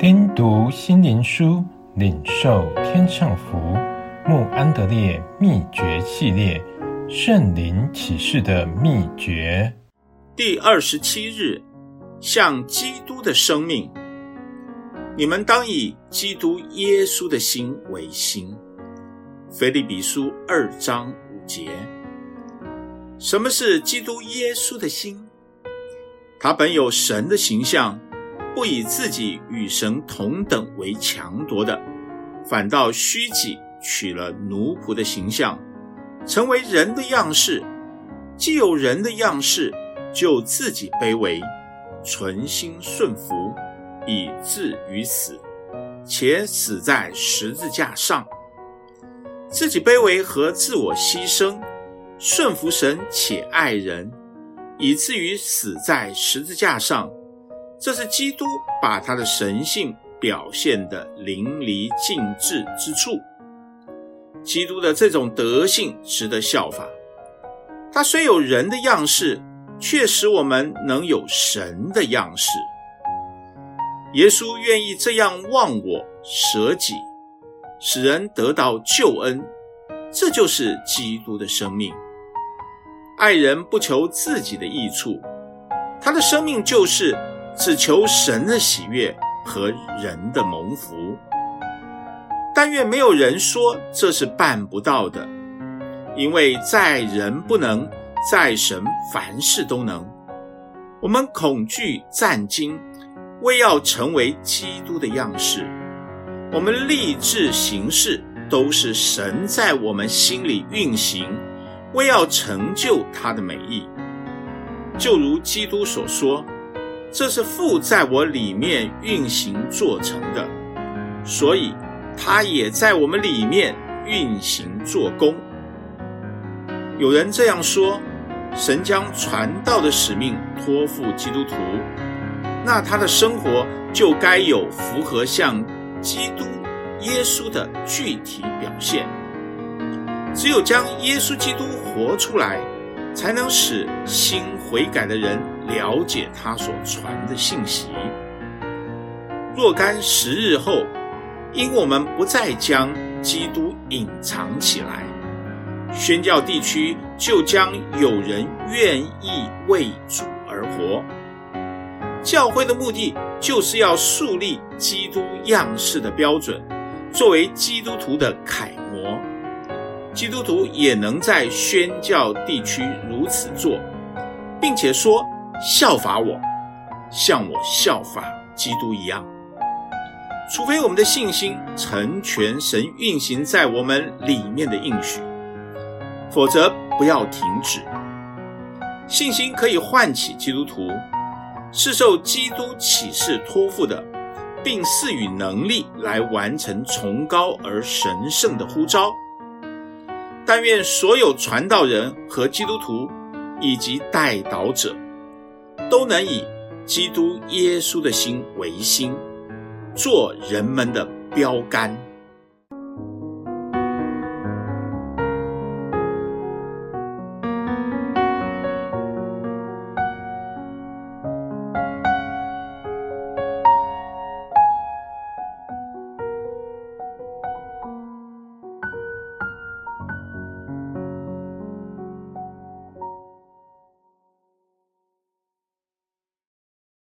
听读心灵书，领受天上福。穆安德烈秘诀系列：圣灵启示的秘诀。第二十七日，像基督的生命，你们当以基督耶稣的心为心。腓利比书二章五节。什么是基督耶稣的心？他本有神的形象。不以自己与神同等为强夺的，反倒虚己，取了奴仆的形象，成为人的样式。既有人的样式，就自己卑微，存心顺服，以至于死，且死在十字架上。自己卑微和自我牺牲，顺服神且爱人，以至于死在十字架上。这是基督把他的神性表现得淋漓尽致之处。基督的这种德性值得效法。他虽有人的样式，却使我们能有神的样式。耶稣愿意这样忘我、舍己，使人得到救恩。这就是基督的生命。爱人不求自己的益处，他的生命就是。只求神的喜悦和人的蒙福，但愿没有人说这是办不到的，因为在人不能，在神凡事都能。我们恐惧战惊，为要成为基督的样式；我们立志行事，都是神在我们心里运行，为要成就他的美意。就如基督所说。这是父在我里面运行做成的，所以他也在我们里面运行做工。有人这样说：神将传道的使命托付基督徒，那他的生活就该有符合像基督耶稣的具体表现。只有将耶稣基督活出来，才能使心悔改的人了解他所传的信息。若干时日后，因我们不再将基督隐藏起来，宣教地区就将有人愿意为主而活。教会的目的就是要树立基督样式的标准，作为基督徒的楷模。基督徒也能在宣教地区如此做，并且说，效法我，像我效法基督一样。除非我们的信心成全神运行在我们里面的应许，否则不要停止。信心可以唤起基督徒，是受基督启示托付的，并赐予能力来完成崇高而神圣的呼召。但愿所有传道人和基督徒以及代祷者，都能以基督耶稣的心为心，做人们的标杆。